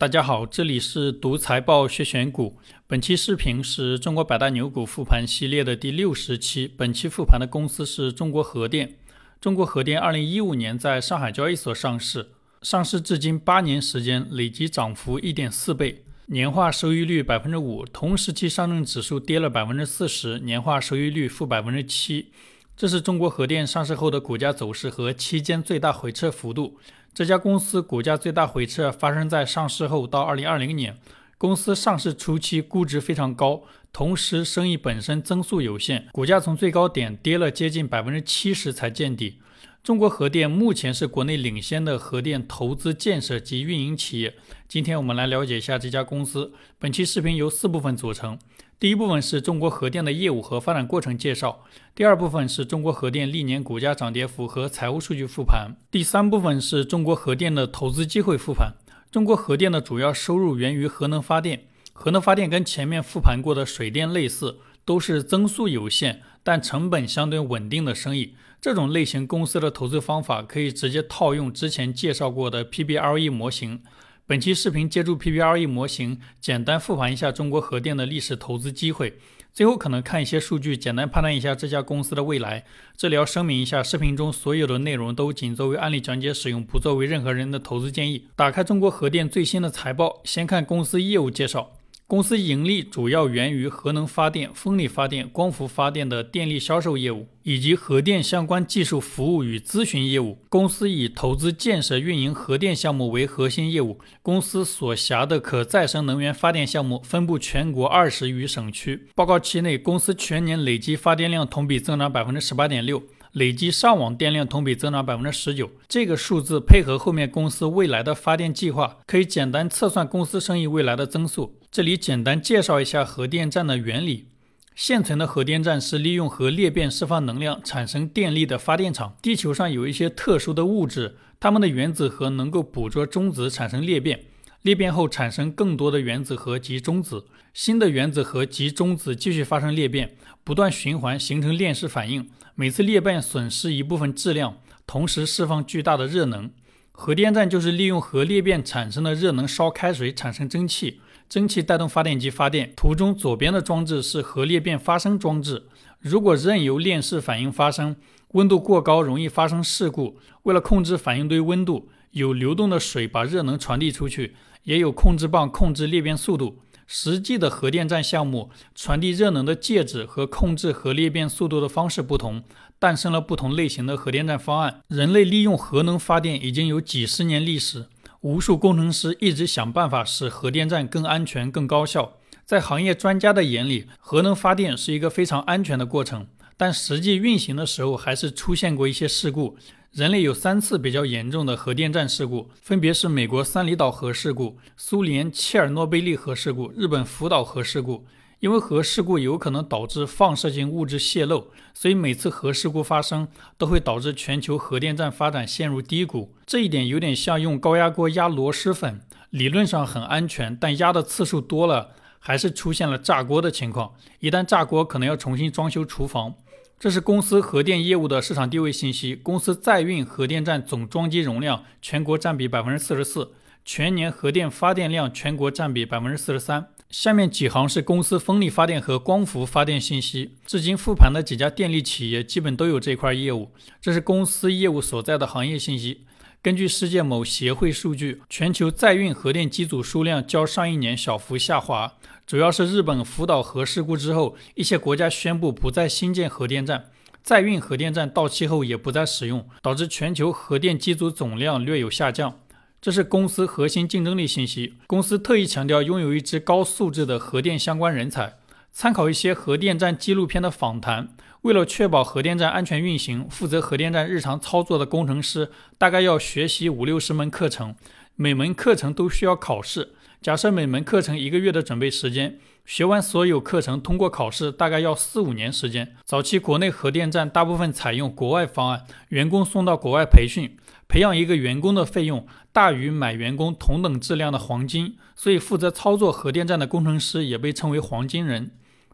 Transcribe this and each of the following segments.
大家好，这里是读财报学选股。本期视频是中国百大牛股复盘系列的第六十期。本期复盘的公司是中国核电。中国核电二零一五年在上海交易所上市，上市至今八年时间，累计涨幅一点四倍，年化收益率百分之五。同时期上证指数跌了百分之四十，年化收益率负百分之七。这是中国核电上市后的股价走势和期间最大回撤幅度。这家公司股价最大回撤发生在上市后到二零二零年。公司上市初期估值非常高，同时生意本身增速有限，股价从最高点跌了接近百分之七十才见底。中国核电目前是国内领先的核电投资建设及运营企业。今天我们来了解一下这家公司。本期视频由四部分组成。第一部分是中国核电的业务和发展过程介绍，第二部分是中国核电历年股价涨跌幅和财务数据复盘，第三部分是中国核电的投资机会复盘。中国核电的主要收入源于核能发电，核能发电跟前面复盘过的水电类似，都是增速有限但成本相对稳定的生意。这种类型公司的投资方法可以直接套用之前介绍过的 PBRE 模型。本期视频借助 PBRE 模型，简单复盘一下中国核电的历史投资机会，最后可能看一些数据，简单判断一下这家公司的未来。这里要声明一下，视频中所有的内容都仅作为案例讲解使用，不作为任何人的投资建议。打开中国核电最新的财报，先看公司业务介绍。公司盈利主要源于核能发电、风力发电、光伏发电的电力销售业务，以及核电相关技术服务与咨询业务。公司以投资建设、运营核电项目为核心业务。公司所辖的可再生能源发电项目分布全国二十余省区。报告期内，公司全年累计发电量同比增长百分之十八点六。累计上网电量同比增长百分之十九，这个数字配合后面公司未来的发电计划，可以简单测算公司生意未来的增速。这里简单介绍一下核电站的原理。现存的核电站是利用核裂变释放能量产生电力的发电厂。地球上有一些特殊的物质，它们的原子核能够捕捉中子产生裂变，裂变后产生更多的原子核及中子，新的原子核及中子继续发生裂变，不断循环形成链式反应。每次裂变损失一部分质量，同时释放巨大的热能。核电站就是利用核裂变产生的热能烧开水产生蒸汽，蒸汽带动发电机发电。图中左边的装置是核裂变发生装置。如果任由链式反应发生，温度过高容易发生事故。为了控制反应堆温度，有流动的水把热能传递出去，也有控制棒控制裂变速度。实际的核电站项目传递热能的介质和控制核裂变速度的方式不同，诞生了不同类型的核电站方案。人类利用核能发电已经有几十年历史，无数工程师一直想办法使核电站更安全、更高效。在行业专家的眼里，核能发电是一个非常安全的过程，但实际运行的时候还是出现过一些事故。人类有三次比较严重的核电站事故，分别是美国三里岛核事故、苏联切尔诺贝利核事故、日本福岛核事故。因为核事故有可能导致放射性物质泄漏，所以每次核事故发生都会导致全球核电站发展陷入低谷。这一点有点像用高压锅压螺蛳粉，理论上很安全，但压的次数多了，还是出现了炸锅的情况。一旦炸锅，可能要重新装修厨房。这是公司核电业务的市场地位信息。公司在运核电站总装机容量全国占比百分之四十四，全年核电发电量全国占比百分之四十三。下面几行是公司风力发电和光伏发电信息。至今复盘的几家电力企业基本都有这块业务。这是公司业务所在的行业信息。根据世界某协会数据，全球在运核电机组数量较上一年小幅下滑。主要是日本福岛核事故之后，一些国家宣布不再新建核电站，在运核电站到期后也不再使用，导致全球核电机组总量略有下降。这是公司核心竞争力信息。公司特意强调拥有一支高素质的核电相关人才。参考一些核电站纪录片的访谈，为了确保核电站安全运行，负责核电站日常操作的工程师大概要学习五六十门课程，每门课程都需要考试。假设每门课程一个月的准备时间，学完所有课程，通过考试大概要四五年时间。早期国内核电站大部分采用国外方案，员工送到国外培训，培养一个员工的费用大于买员工同等质量的黄金，所以负责操作核电站的工程师也被称为黄金人。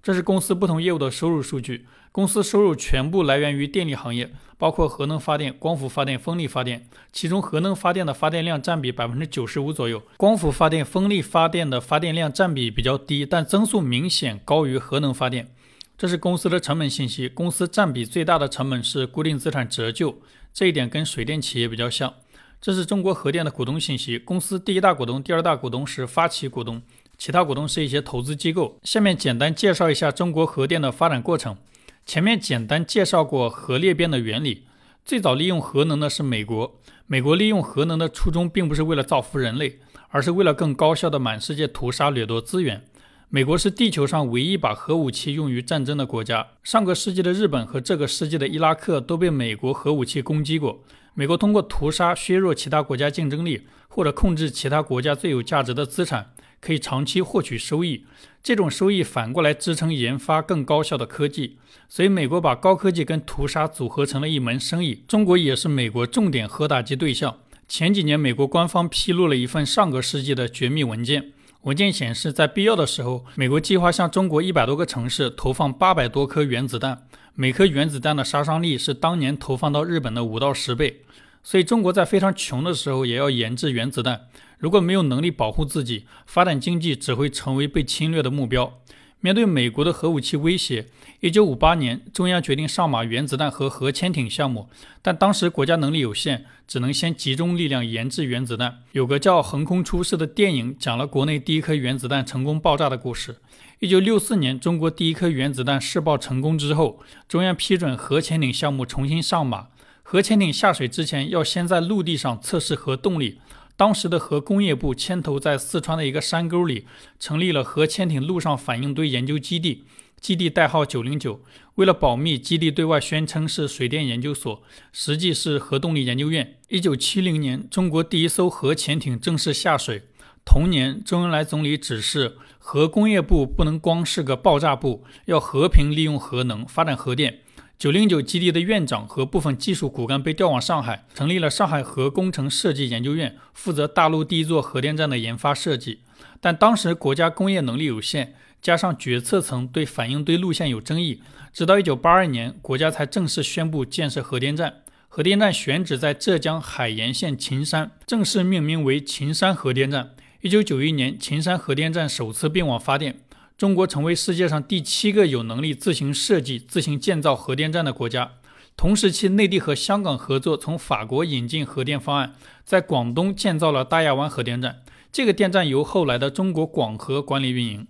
这是公司不同业务的收入数据。公司收入全部来源于电力行业，包括核能发电、光伏发电、风力发电。其中，核能发电的发电量占比百分之九十五左右，光伏发电、风力发电的发电量占比比较低，但增速明显高于核能发电。这是公司的成本信息。公司占比最大的成本是固定资产折旧，这一点跟水电企业比较像。这是中国核电的股东信息。公司第一大股东、第二大股东是发起股东，其他股东是一些投资机构。下面简单介绍一下中国核电的发展过程。前面简单介绍过核裂变的原理。最早利用核能的是美国。美国利用核能的初衷并不是为了造福人类，而是为了更高效的满世界屠杀掠夺资源。美国是地球上唯一把核武器用于战争的国家。上个世纪的日本和这个世纪的伊拉克都被美国核武器攻击过。美国通过屠杀削弱其他国家竞争力，或者控制其他国家最有价值的资产，可以长期获取收益。这种收益反过来支撑研发更高效的科技。所以，美国把高科技跟屠杀组合成了一门生意。中国也是美国重点核打击对象。前几年，美国官方披露了一份上个世纪的绝密文件。文件显示，在必要的时候，美国计划向中国一百多个城市投放八百多颗原子弹，每颗原子弹的杀伤力是当年投放到日本的五到十倍。所以，中国在非常穷的时候也要研制原子弹。如果没有能力保护自己，发展经济只会成为被侵略的目标。面对美国的核武器威胁，一九五八年，中央决定上马原子弹和核潜艇项目，但当时国家能力有限，只能先集中力量研制原子弹。有个叫《横空出世》的电影，讲了国内第一颗原子弹成功爆炸的故事。一九六四年，中国第一颗原子弹试爆成功之后，中央批准核潜艇项目重新上马。核潜艇下水之前，要先在陆地上测试核动力。当时的核工业部牵头在四川的一个山沟里成立了核潜艇陆上反应堆研究基地，基地代号九零九。为了保密，基地对外宣称是水电研究所，实际是核动力研究院。一九七零年，中国第一艘核潜艇正式下水。同年，周恩来总理指示核工业部不能光是个爆炸部，要和平利用核能发展核电。九零九基地的院长和部分技术骨干被调往上海，成立了上海核工程设计研究院，负责大陆第一座核电站的研发设计。但当时国家工业能力有限，加上决策层对反应堆路线有争议，直到一九八二年，国家才正式宣布建设核电站。核电站选址在浙江海盐县秦山，正式命名为秦山核电站。一九九一年，秦山核电站首次并网发电。中国成为世界上第七个有能力自行设计、自行建造核电站的国家。同时期，内地和香港合作，从法国引进核电方案，在广东建造了大亚湾核电站。这个电站由后来的中国广核管理运营。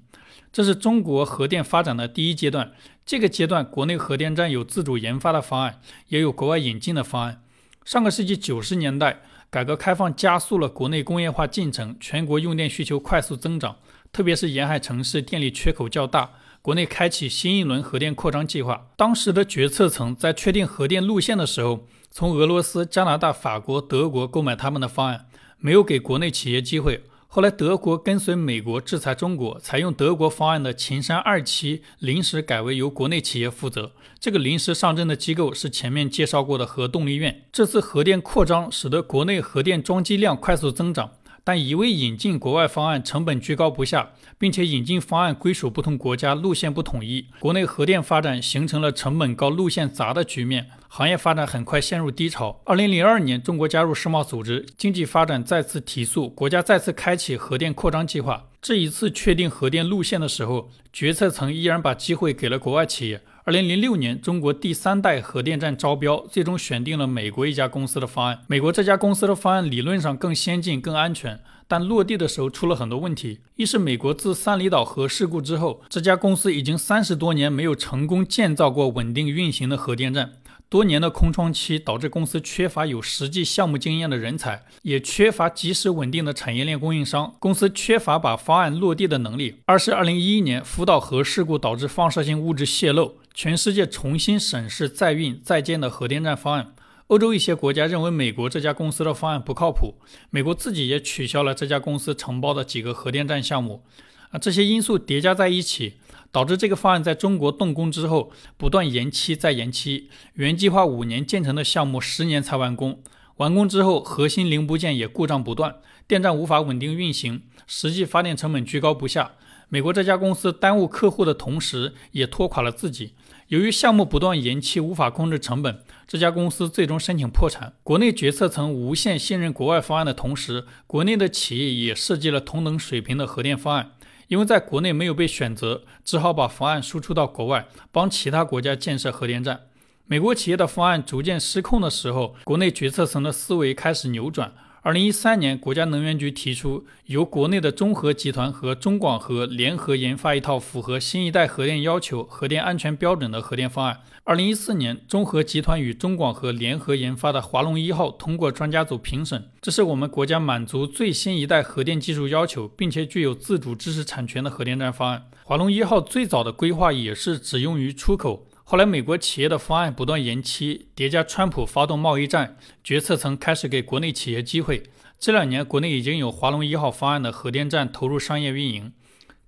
这是中国核电发展的第一阶段。这个阶段，国内核电站有自主研发的方案，也有国外引进的方案。上个世纪九十年代，改革开放加速了国内工业化进程，全国用电需求快速增长。特别是沿海城市电力缺口较大，国内开启新一轮核电扩张计划。当时的决策层在确定核电路线的时候，从俄罗斯、加拿大、法国、德国购买他们的方案，没有给国内企业机会。后来德国跟随美国制裁中国，采用德国方案的秦山二期临时改为由国内企业负责。这个临时上阵的机构是前面介绍过的核动力院。这次核电扩张使得国内核电装机量快速增长。但一味引进国外方案，成本居高不下，并且引进方案归属不同国家，路线不统一，国内核电发展形成了成本高、路线杂的局面，行业发展很快陷入低潮。二零零二年，中国加入世贸组织，经济发展再次提速，国家再次开启核电扩张计划。这一次确定核电路线的时候，决策层依然把机会给了国外企业。二零零六年，中国第三代核电站招标，最终选定了美国一家公司的方案。美国这家公司的方案理论上更先进、更安全，但落地的时候出了很多问题。一是美国自三里岛核事故之后，这家公司已经三十多年没有成功建造过稳定运行的核电站。多年的空窗期导致公司缺乏有实际项目经验的人才，也缺乏及时稳定的产业链供应商。公司缺乏把方案落地的能力。二是二零一一年福岛核事故导致放射性物质泄漏，全世界重新审视在运在建的核电站方案。欧洲一些国家认为美国这家公司的方案不靠谱，美国自己也取消了这家公司承包的几个核电站项目。啊，这些因素叠加在一起。导致这个方案在中国动工之后不断延期再延期，原计划五年建成的项目十年才完工。完工之后，核心零部件也故障不断，电站无法稳定运行，实际发电成本居高不下。美国这家公司耽误客户的同时，也拖垮了自己。由于项目不断延期，无法控制成本，这家公司最终申请破产。国内决策层无限信任国外方案的同时，国内的企业也设计了同等水平的核电方案。因为在国内没有被选择，只好把方案输出到国外，帮其他国家建设核电站。美国企业的方案逐渐失控的时候，国内决策层的思维开始扭转。二零一三年，国家能源局提出由国内的中核集团和中广核联合研发一套符合新一代核电要求、核电安全标准的核电方案。二零一四年，中核集团与中广核联合研发的华龙一号通过专家组评审，这是我们国家满足最新一代核电技术要求，并且具有自主知识产权的核电站方案。华龙一号最早的规划也是只用于出口。后来，美国企业的方案不断延期，叠加川普发动贸易战，决策层开始给国内企业机会。这两年，国内已经有华龙一号方案的核电站投入商业运营。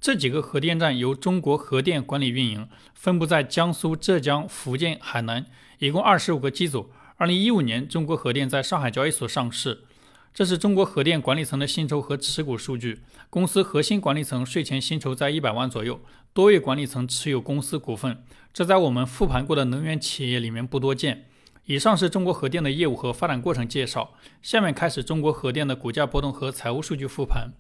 这几个核电站由中国核电管理运营，分布在江苏、浙江、福建、海南，一共二十五个机组。二零一五年，中国核电在上海交易所上市。这是中国核电管理层的薪酬和持股数据。公司核心管理层税前薪酬在一百万左右，多位管理层持有公司股份。这在我们复盘过的能源企业里面不多见。以上是中国核电的业务和发展过程介绍。下面开始中国核电的股价波动和财务数据复盘。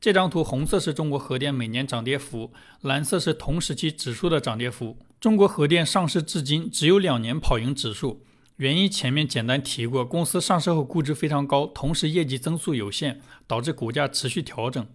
这张图红色是中国核电每年涨跌幅，蓝色是同时期指数的涨跌幅。中国核电上市至今只有两年跑赢指数，原因前面简单提过，公司上市后估值非常高，同时业绩增速有限，导致股价持续调整。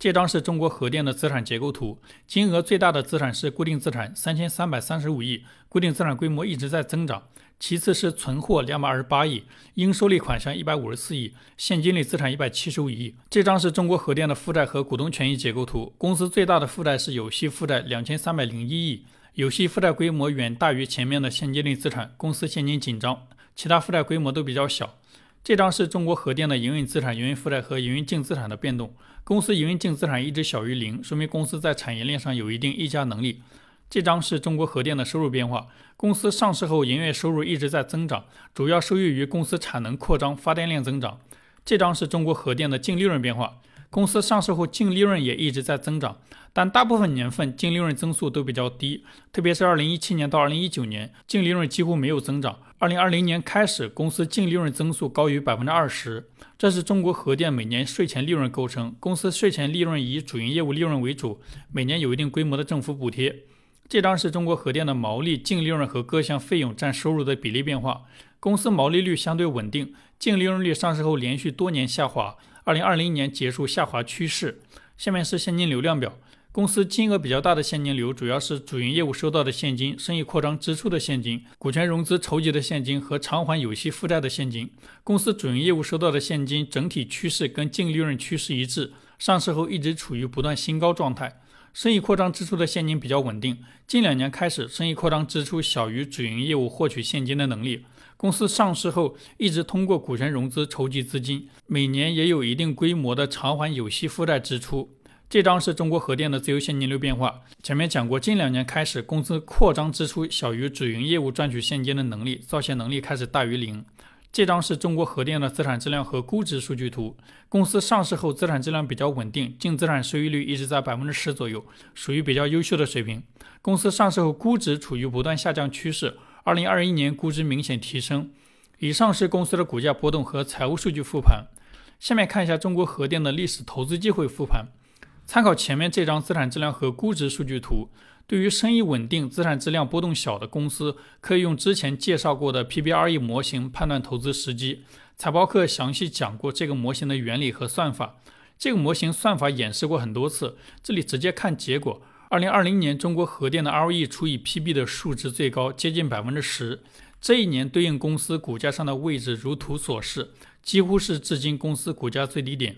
这张是中国核电的资产结构图，金额最大的资产是固定资产，三千三百三十五亿，固定资产规模一直在增长。其次是存货两百二十八亿，应收利款项一百五十四亿，现金类资产一百七十五亿。这张是中国核电的负债和股东权益结构图，公司最大的负债是有息负债两千三百零一亿，有息负债规模远大于前面的现金类资产，公司现金紧张，其他负债规模都比较小。这张是中国核电的营运资产、营运负债和营运净资产的变动。公司营运净资产一直小于零，说明公司在产业链上有一定溢价能力。这张是中国核电的收入变化。公司上市后营业收入一直在增长，主要受益于公司产能扩张、发电量增长。这张是中国核电的净利润变化。公司上市后净利润也一直在增长，但大部分年份净利润增速都比较低，特别是2017年到2019年，净利润几乎没有增长。2020年开始，公司净利润增速高于百分之二十。这是中国核电每年税前利润构成。公司税前利润以主营业务利润为主，每年有一定规模的政府补贴。这张是中国核电的毛利、净利润和各项费用占收入的比例变化。公司毛利率相对稳定，净利润率上市后连续多年下滑。二零二零年结束下滑趋势。下面是现金流量表。公司金额比较大的现金流主要是主营业务收到的现金、生意扩张支出的现金、股权融资筹集的现金和偿还有息负债的现金。公司主营业务收到的现金整体趋势跟净利润趋势一致，上市后一直处于不断新高状态。生意扩张支出的现金比较稳定，近两年开始，生意扩张支出小于主营业务获取现金的能力。公司上市后一直通过股权融资筹集资金，每年也有一定规模的偿还有息负债支出。这张是中国核电的自由现金流变化。前面讲过，近两年开始，公司扩张支出小于主营业务赚取现金的能力，造血能力开始大于零。这张是中国核电的资产质量和估值数据图。公司上市后资产质量比较稳定，净资产收益率一直在百分之十左右，属于比较优秀的水平。公司上市后估值处于不断下降趋势。二零二一年估值明显提升。以上是公司的股价波动和财务数据复盘。下面看一下中国核电的历史投资机会复盘。参考前面这张资产质量和估值数据图，对于生意稳定、资产质量波动小的公司，可以用之前介绍过的 PBRE 模型判断投资时机。财报课详细讲过这个模型的原理和算法。这个模型算法演示过很多次，这里直接看结果。二零二零年，中国核电的 ROE 除以 PB 的数值最高，接近百分之十。这一年对应公司股价上的位置如图所示，几乎是至今公司股价最低点。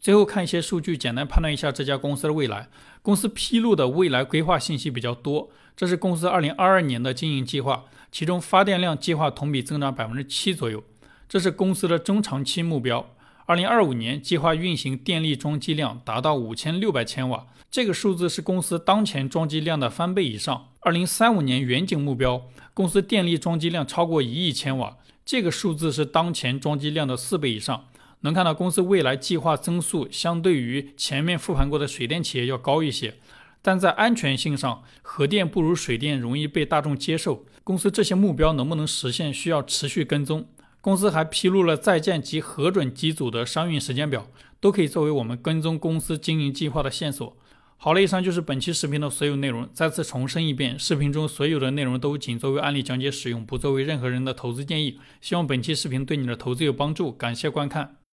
最后看一些数据，简单判断一下这家公司的未来。公司披露的未来规划信息比较多。这是公司二零二二年的经营计划，其中发电量计划同比增长百分之七左右。这是公司的中长期目标。二零二五年计划运行电力装机量达到五千六百千瓦，这个数字是公司当前装机量的翻倍以上。二零三五年远景目标，公司电力装机量超过一亿千瓦，这个数字是当前装机量的四倍以上。能看到公司未来计划增速相对于前面复盘过的水电企业要高一些，但在安全性上，核电不如水电容易被大众接受。公司这些目标能不能实现，需要持续跟踪。公司还披露了在建及核准机组的商运时间表，都可以作为我们跟踪公司经营计划的线索。好了，以上就是本期视频的所有内容。再次重申一遍，视频中所有的内容都仅作为案例讲解使用，不作为任何人的投资建议。希望本期视频对你的投资有帮助，感谢观看。